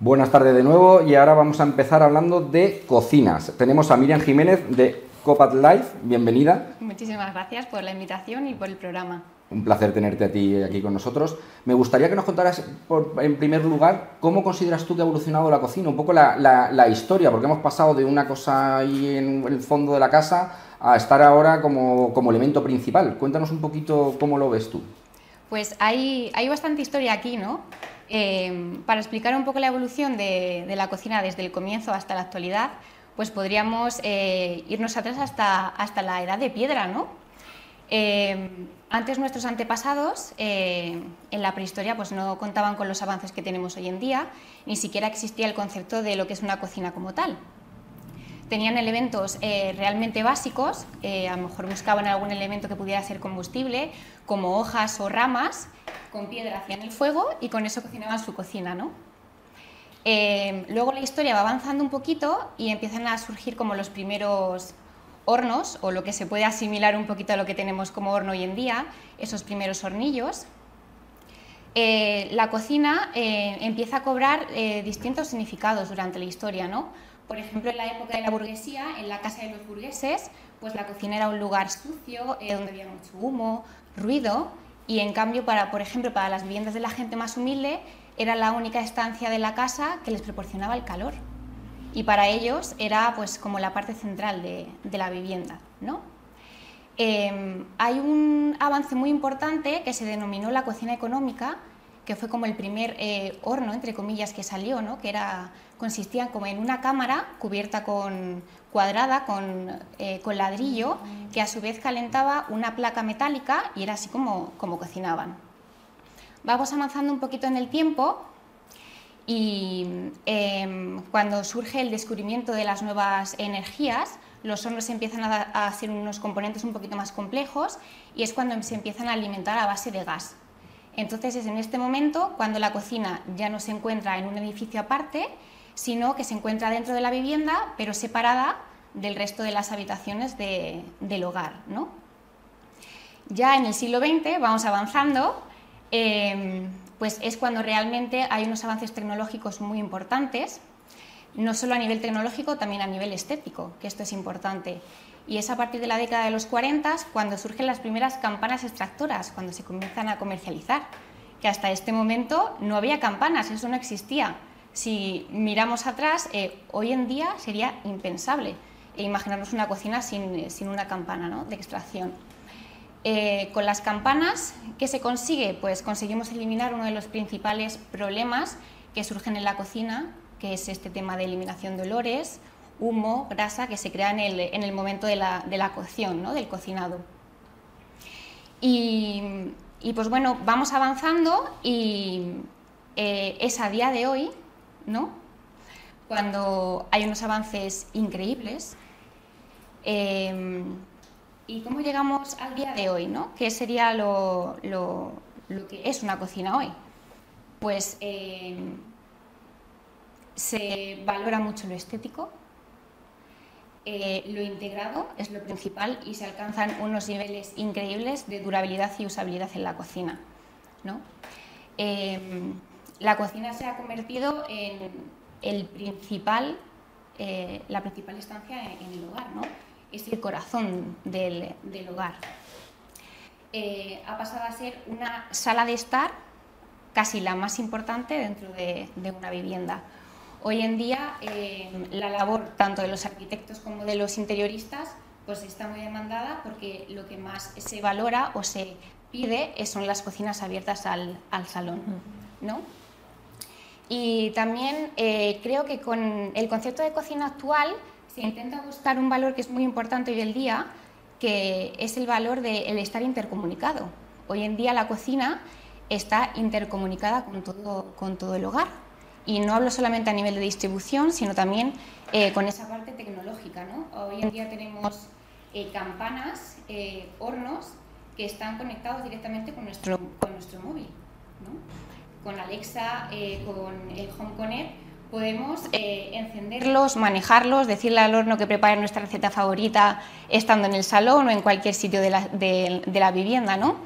Buenas tardes de nuevo y ahora vamos a empezar hablando de cocinas. Tenemos a Miriam Jiménez de Copat Life, bienvenida. Muchísimas gracias por la invitación y por el programa. Un placer tenerte a ti aquí con nosotros. Me gustaría que nos contaras, en primer lugar, cómo consideras tú que ha evolucionado la cocina, un poco la, historia, porque hemos pasado de una cosa ahí en el fondo de la casa a estar ahora como, elemento principal. Cuéntanos un poquito cómo lo ves tú. Pues hay, hay bastante historia aquí, ¿no? Eh, para explicar un poco la evolución de, la cocina desde el comienzo hasta la actualidad, pues podríamos eh, irnos atrás hasta, hasta la edad de piedra, ¿no? Eh, antes nuestros antepasados en la prehistoria pues no contaban con los avances que tenemos hoy en día, ni siquiera existía el concepto de lo que es una cocina como tal. Tenían elementos realmente básicos, a lo mejor buscaban algún elemento que pudiera ser combustible, como hojas o ramas, con piedra hacían el fuego y con eso cocinaban su cocina, ¿no? Eh, luego la historia va avanzando un poquito y empiezan a surgir como los primeros hornos, o lo que se puede asimilar un poquito a lo que tenemos como horno hoy en día, esos primeros hornillos. Eh, la cocina eh, empieza a cobrar distintos significados durante la historia, ¿no? Por ejemplo, en la época de la burguesía, en la casa de los burgueses, pues la cocina era un lugar sucio, donde había mucho humo, ruido, y en cambio, para, por ejemplo, para las viviendas de la gente más humilde, era la única estancia de la casa que les proporcionaba el calor. Y para ellos era pues como la parte central de, la vivienda. ¿no? Em, hay un avance muy importante que se denominó la cocina económica, que fue como el primer eh, horno, entre comillas, que salió, ¿no? que era, consistía como en una cámara cubierta con, cuadrada con, eh, con, ladrillo, que a su vez calentaba una placa metálica y era así como, como cocinaban. Vamos avanzando un poquito en el tiempo y em, cuando surge el descubrimiento de las nuevas energías, los hornos empiezan a, a hacer unos componentes un poquito más complejos y es cuando se empiezan a alimentar a base de gas. Entonces es en este momento cuando la cocina ya no se encuentra en un edificio aparte, sino que se encuentra dentro de la vivienda, pero separada del resto de las habitaciones del hogar. ¿no? Ya en el siglo XX, vamos avanzando, em, pues es cuando realmente hay unos avances tecnológicos muy importantes, no solo a nivel tecnológico, también a nivel estético, que esto es importante. Y es a partir de la década de los 40 cuando surgen las primeras campanas extractoras, cuando se comienzan a comercializar. Que hasta este momento no había campanas, eso no existía. Si miramos atrás, eh, hoy en día sería impensable imaginarnos una cocina sin, sin una campana de extracción. Eh, con las campanas, ¿qué se consigue? Pues conseguimos eliminar uno de los principales problemas que surgen en la cocina, que es este tema de eliminación de olores, humo, grasa que se crea en el, momento de la, cocción, ¿no? del cocinado. Y, pues bueno, vamos avanzando y eh, es a día de hoy, ¿no? cuando hay unos avances increíbles. Eh, ¿Y cómo llegamos al día de hoy? ¿no? ¿Qué sería lo, que es una cocina hoy? Pues eh, se valora mucho lo estético, eh, lo integrado es lo principal y se alcanzan unos niveles increíbles de durabilidad y usabilidad en la cocina. Eh, la cocina se ha convertido en el principal, eh, la principal estancia en, el hogar, ¿no? es el corazón del, hogar. ha pasado a ser una sala de estar casi la más importante dentro de una vivienda Hoy en día eh, la labor tanto de los arquitectos como de los interioristas pues está muy demandada porque lo que más se valora o se pide son las cocinas abiertas al, salón. ¿no? Y también eh, creo que con el concepto de cocina actual se intenta buscar un valor que es muy importante hoy en día, que es el valor del estar intercomunicado. Hoy en día la cocina está intercomunicada con todo, con todo el hogar. Y no hablo solamente a nivel de distribución, sino también eh, con esa parte tecnológica. ¿no? Hoy en día tenemos eh, campanas, eh, hornos que están conectados directamente con nuestro, con nuestro móvil. Con Alexa, con el Home Connect, podemos encenderlos, manejarlos, decirle al horno que prepare nuestra receta favorita estando en el salón o en cualquier sitio de la, de la vivienda. ¿no?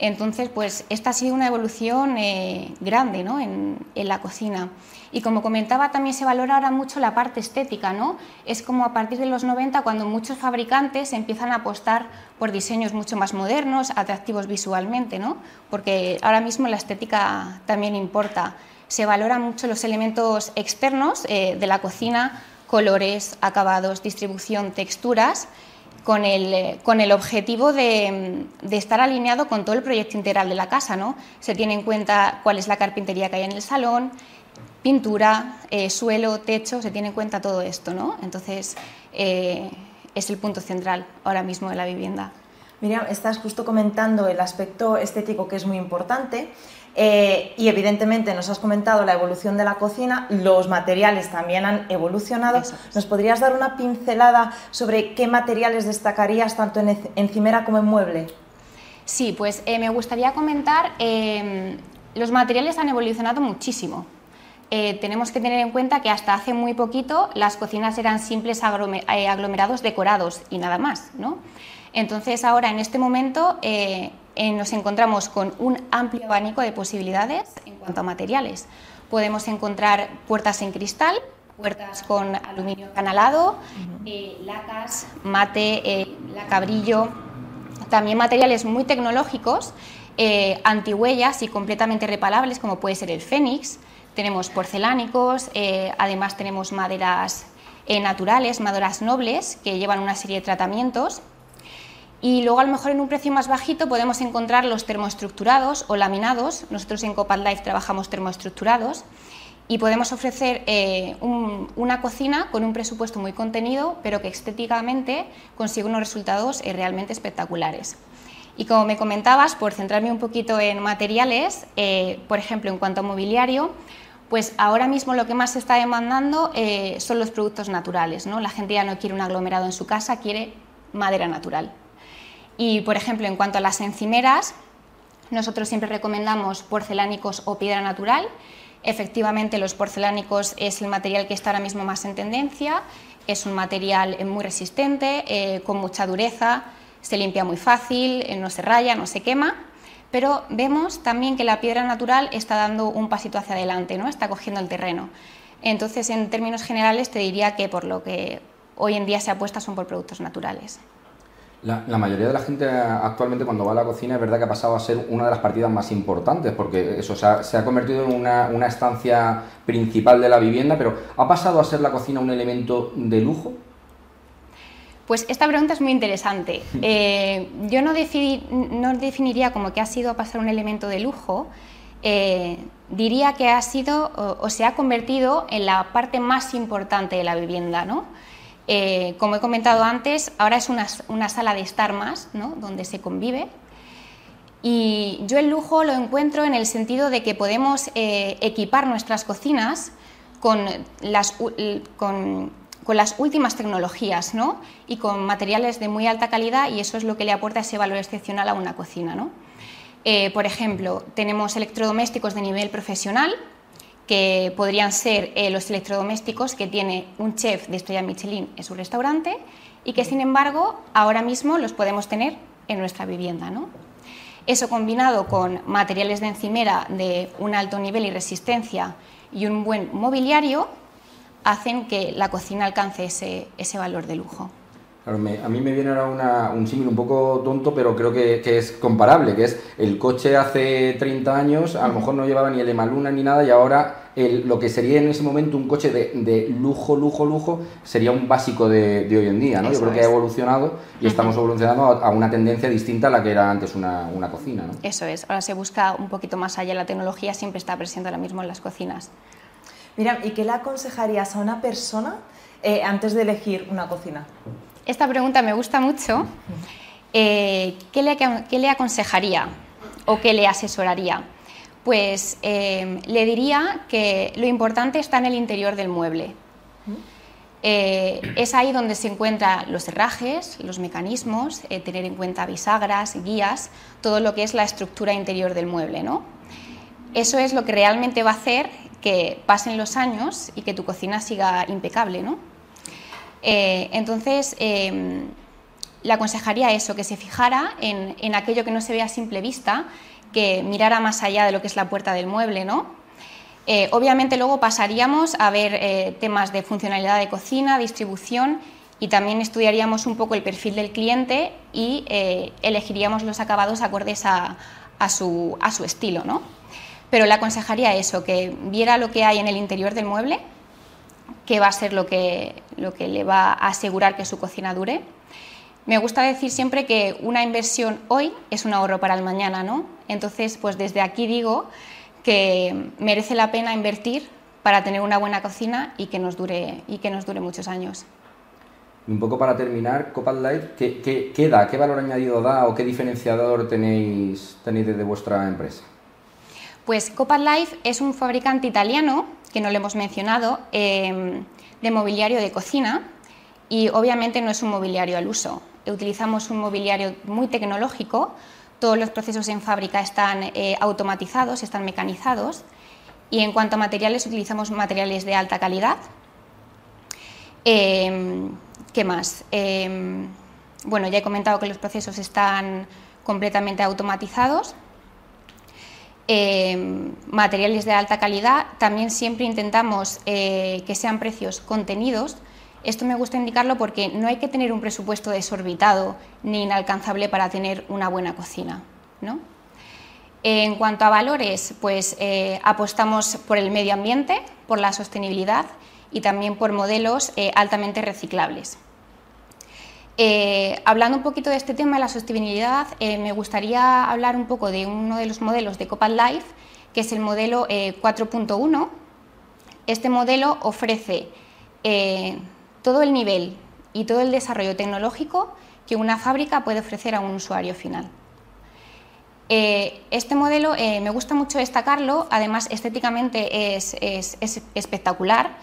Entonces, pues esta ha sido una evolución eh, grande ¿no? en, la cocina. Y como comentaba, también se valora ahora mucho la parte estética. ¿no? Es como a partir de los 90 cuando muchos fabricantes empiezan a apostar por diseños mucho más modernos, atractivos visualmente, ¿no? porque ahora mismo la estética también importa. Se valoran mucho los elementos externos eh, de la cocina, colores, acabados, distribución, texturas con el, eh, con el objetivo de, estar alineado con todo el proyecto integral de la casa. ¿no? Se tiene en cuenta cuál es la carpintería que hay en el salón, pintura, eh, suelo, techo, se tiene en cuenta todo esto. ¿no? Entonces, eh, es el punto central ahora mismo de la vivienda. Miriam, estás justo comentando el aspecto estético que es muy importante. Eh, y evidentemente nos has comentado la evolución de la cocina, los materiales también han evolucionado. ¿Nos podrías dar una pincelada sobre qué materiales destacarías tanto en encimera como en mueble? Sí, pues eh, me gustaría comentar, eh, los materiales han evolucionado muchísimo. tenemos que tener en cuenta que hasta hace muy poquito las cocinas eran simples aglomerados decorados y nada más. ¿no? Entonces ahora en este momento eh, nos encontramos con un amplio abanico de posibilidades en cuanto a materiales. Podemos encontrar puertas en cristal, puertas con aluminio canalado, eh, lacas, mate, eh, lacabrillo, también materiales muy tecnológicos, antihuellas y completamente reparables, como puede ser el fénix. Tenemos porcelánicos, además tenemos maderas naturales, maderas nobles, que llevan una serie de tratamientos y luego a lo mejor en un precio más bajito podemos encontrar los termoestructurados o laminados. Nosotros en Copad Life trabajamos termoestructurados y podemos ofrecer eh, una cocina con un presupuesto muy contenido, pero que estéticamente consigue unos resultados eh, realmente espectaculares. Y como me comentabas, por centrarme un poquito en materiales, eh, por ejemplo, en cuanto a mobiliario, pues ahora mismo lo que más se está demandando son los productos naturales. ¿no? La gente ya no quiere un aglomerado en su casa, quiere madera natural. Y, por ejemplo, en cuanto a las encimeras, nosotros siempre recomendamos porcelánicos o piedra natural. Efectivamente, los porcelánicos es el material que está ahora mismo más en tendencia. Es un material muy resistente, eh, con mucha dureza, se limpia muy fácil, eh, no se raya, no se quema. Pero vemos también que la piedra natural está dando un pasito hacia adelante, ¿no? está cogiendo el terreno. Entonces, en términos generales, te diría que por lo que hoy en día se apuesta son por productos naturales. La, mayoría de la gente actualmente cuando va a la cocina es verdad que ha pasado a ser una de las partidas más importantes porque eso se ha, convertido en una, estancia principal de la vivienda, pero ¿ha pasado a ser la cocina un elemento de lujo? Pues esta pregunta es muy interesante. Eh, yo no, no, definiría como que ha sido pasar un elemento de lujo, eh, diría que ha sido o, o, se ha convertido en la parte más importante de la vivienda, ¿no? Eh, como he comentado antes, ahora es una, sala de estar más, donde se convive. Y yo el lujo lo encuentro en el sentido de que podemos eh, equipar nuestras cocinas con las, con, las últimas tecnologías y con materiales de muy alta calidad y eso es lo que le aporta ese valor excepcional a una cocina. Eh, por ejemplo, tenemos electrodomésticos de nivel profesional que podrían ser eh, los electrodomésticos que tiene un chef de estrella Michelin en su restaurante y que sin embargo ahora mismo los podemos tener en nuestra vivienda. ¿no? Eso combinado con materiales de encimera de un alto nivel y resistencia y un buen mobiliario hacen que la cocina alcance ese valor de lujo a mí me viene ahora un símil un poco tonto, pero creo que, es comparable, que es el coche hace 30 años, a lo mejor no llevaba ni el Emaluna ni nada, y ahora lo que sería en ese momento un coche de, lujo, lujo, lujo, sería un básico de, hoy en día, ¿no? Yo creo que ha evolucionado y estamos evolucionando a, una tendencia distinta a la que era antes una, cocina, Eso es, ahora se busca un poquito más allá, la tecnología siempre está presente ahora mismo en las cocinas. Mira, ¿y qué le aconsejarías a una persona eh, antes de elegir una cocina? Esta pregunta me gusta mucho. Eh, ¿qué, le, aconsejaría o qué le asesoraría? Pues eh, le diría que lo importante está en el interior del mueble. Eh, es ahí donde se encuentran los herrajes, los mecanismos, tener en cuenta bisagras, guías, todo lo que es la estructura interior del mueble. ¿no? Eso es lo que realmente va a hacer que pasen los años y que tu cocina siga impecable. ¿no? Eh, entonces, em, le aconsejaría eso, que se fijara en, aquello que no se ve a simple vista, que mirara más allá de lo que es la puerta del mueble, ¿no? Eh, obviamente luego pasaríamos a ver eh, temas de funcionalidad de cocina, distribución y también estudiaríamos un poco el perfil del cliente y elegiríamos los acabados acordes a, su, a su estilo, ¿no? Pero le aconsejaría eso, que viera lo que hay en el interior del mueble, que va a ser lo que, lo que le va a asegurar que su cocina dure. Me gusta decir siempre que una inversión hoy es un ahorro para el mañana, ¿no? Entonces, pues desde aquí digo que merece la pena invertir para tener una buena cocina y que nos dure, y que nos dure muchos años. Un poco para terminar, Copal Light, ¿qué, qué, da? ¿Qué valor añadido da o qué diferenciador tenéis, tenéis desde vuestra empresa? Pues Copal Life es un fabricante italiano, que no lo hemos mencionado, em, de mobiliario de cocina y obviamente no es un mobiliario al uso. Utilizamos un mobiliario muy tecnológico, todos los procesos en fábrica están eh, automatizados, están mecanizados y en cuanto a materiales utilizamos materiales de alta calidad. Em, ¿Qué más? Em, bueno, ya he comentado que los procesos están completamente automatizados. Em, materiales de alta calidad, también siempre intentamos eh, que sean precios contenidos. Esto me gusta indicarlo porque no hay que tener un presupuesto desorbitado ni inalcanzable para tener una buena cocina. ¿no? En cuanto a valores, pues eh, apostamos por el medio ambiente, por la sostenibilidad y también por modelos eh, altamente reciclables. Eh, hablando un poquito de este tema de la sostenibilidad, me gustaría hablar un poco de uno de los modelos de Copal Life, que es el modelo 4.1. Este modelo ofrece todo el nivel y todo el desarrollo tecnológico que una fábrica puede ofrecer a un usuario final. Eh, este modelo eh, me gusta mucho destacarlo, además estéticamente es, espectacular,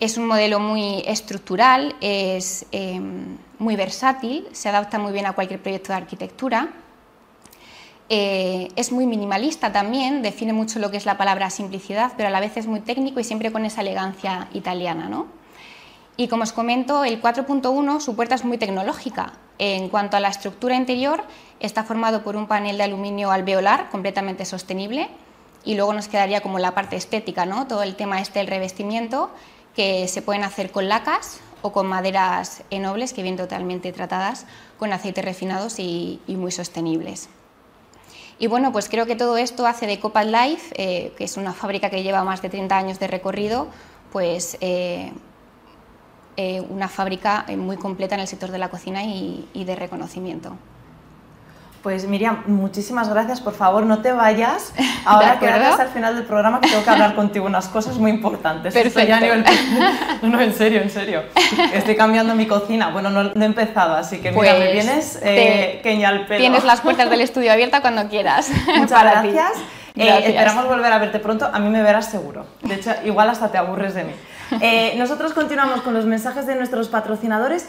es un modelo muy estructural, es em, muy versátil, se adapta muy bien a cualquier proyecto de arquitectura, eh, es muy minimalista también, define mucho lo que es la palabra simplicidad, pero a la vez es muy técnico y siempre con esa elegancia italiana. ¿no? Y como os comento, el 4.1, su puerta es muy tecnológica. En cuanto a la estructura interior, está formado por un panel de aluminio alveolar completamente sostenible y luego nos quedaría como la parte estética, ¿no? todo el tema este del revestimiento, que se pueden hacer con lacas o con maderas nobles que vienen totalmente tratadas con aceites refinados y, muy sostenibles. Y bueno, pues creo que todo esto hace de Copal Life, eh, que es una fábrica que lleva más de 30 años de recorrido, pues eh, eh, una fábrica muy completa en el sector de la cocina y, de reconocimiento. Pues Miriam, muchísimas gracias. Por favor, no te vayas. Ahora quédate hasta el final del programa que tengo que hablar contigo unas cosas muy importantes. Perfecto. No, en serio, en serio. Estoy cambiando mi cocina. Bueno, no, he empezado, así que mira, me pues vienes eh, al pelo. Tienes las puertas del estudio abiertas cuando quieras. Muchas gracias. Eh, esperamos volver a verte pronto. A mí me verás seguro. De hecho, igual hasta te aburres de mí. Eh, nosotros continuamos con los mensajes de nuestros patrocinadores